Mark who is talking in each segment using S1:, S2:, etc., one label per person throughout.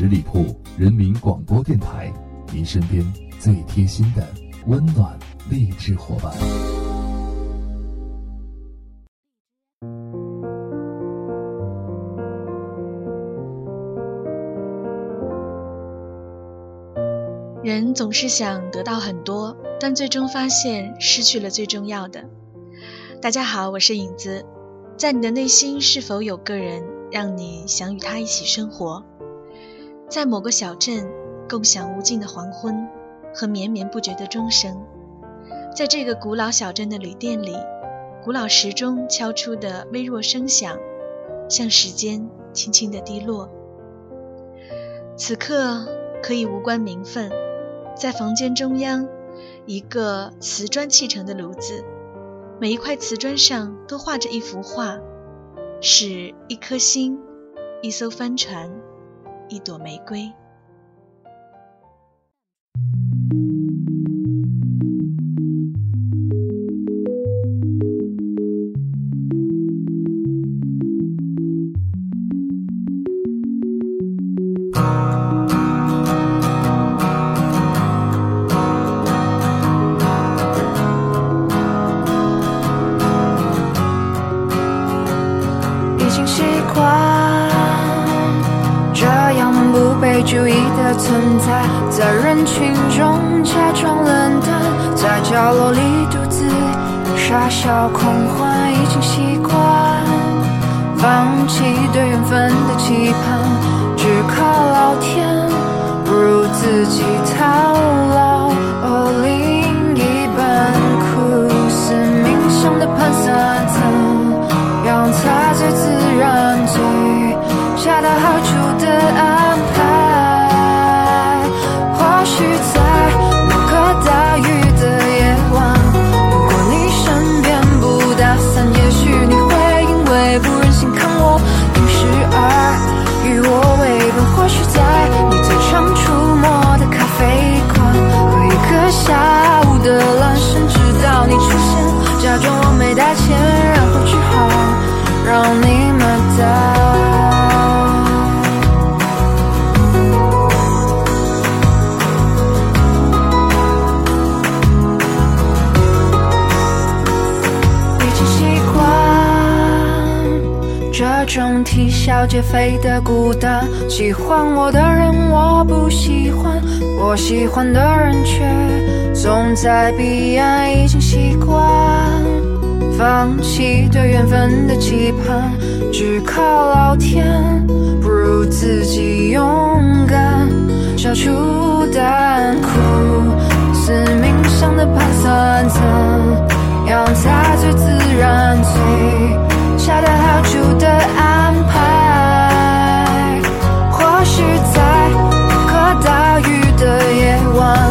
S1: 十里铺人民广播电台，您身边最贴心的温暖励志伙伴。
S2: 人总是想得到很多，但最终发现失去了最重要的。大家好，我是影子，在你的内心是否有个人让你想与他一起生活？在某个小镇，共享无尽的黄昏和绵绵不绝的钟声。在这个古老小镇的旅店里，古老时钟敲出的微弱声响，像时间轻轻的滴落。此刻可以无关名分。在房间中央，一个瓷砖砌成的炉子，每一块瓷砖上都画着一幅画，是一颗星，一艘帆船，一朵玫瑰。
S3: 已经习惯注意的存在，在人群中假装冷淡，在角落里独自傻笑狂欢，已经习惯放弃对缘分的期盼，只靠老天，不如自己套牢。哦，另一半苦思冥想的盘算，带钱，然后只好让你买单。已经习惯这种啼笑皆非的孤单。喜欢我的人我不喜欢，我喜欢的人却总在彼岸。已经习。放弃对缘分的期盼，只靠老天，不如自己勇敢，消除胆苦思冥想的盘算，怎样才最自然，最恰到好处的安排？或许在下大雨的夜晚，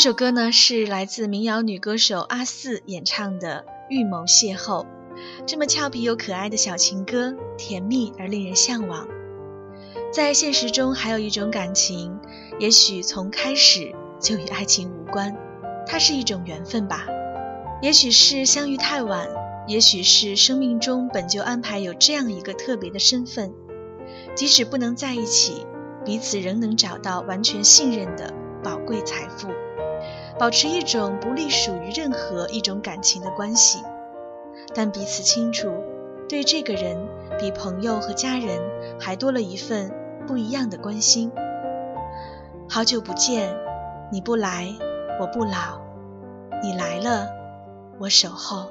S3: 这
S2: 首歌呢是来自民谣女歌手阿四演唱的《预谋邂逅》，这么俏皮又可爱的小情歌，甜蜜而令人向往。在现实中，还有一种感情，也许从开始就与爱情无关，它是一种缘分吧。也许是相遇太晚，也许是生命中本就安排有这样一个特别的身份，即使不能在一起，彼此仍能找到完全信任的宝贵财富。保持一种不隶属于任何一种感情的关系，但彼此清楚，对这个人比朋友和家人还多了一份不一样的关心。好久不见，你不来，我不老；你来了，我守候。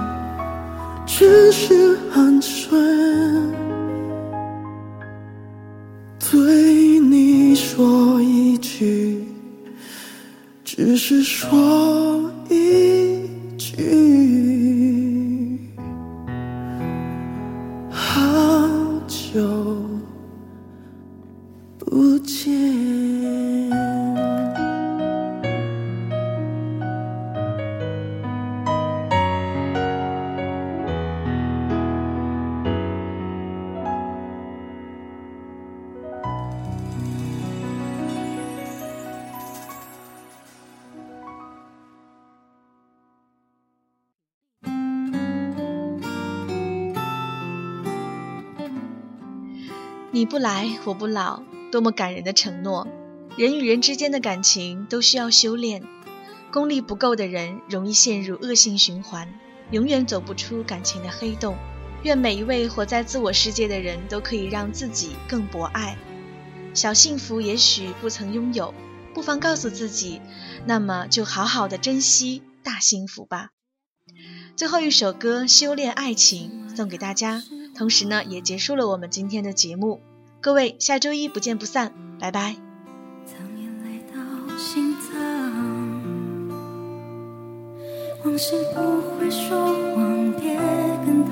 S4: 只是寒暄，对你说一句，只是说
S2: 你不来，我不老，多么感人的承诺！人与人之间的感情都需要修炼，功力不够的人容易陷入恶性循环，永远走不出感情的黑洞。愿每一位活在自我世界的人都可以让自己更博爱。小幸福也许不曾拥有，不妨告诉自己，那么就好好的珍惜大幸福吧。最后一首歌《修炼爱情》送给大家。同时呢，也结束了我们今天的节目。各位，下周一不见不散，拜拜。
S5: 往事不会说谎，别跟他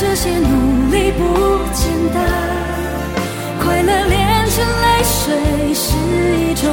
S5: 这些努力不简单。快乐炼成泪水是一种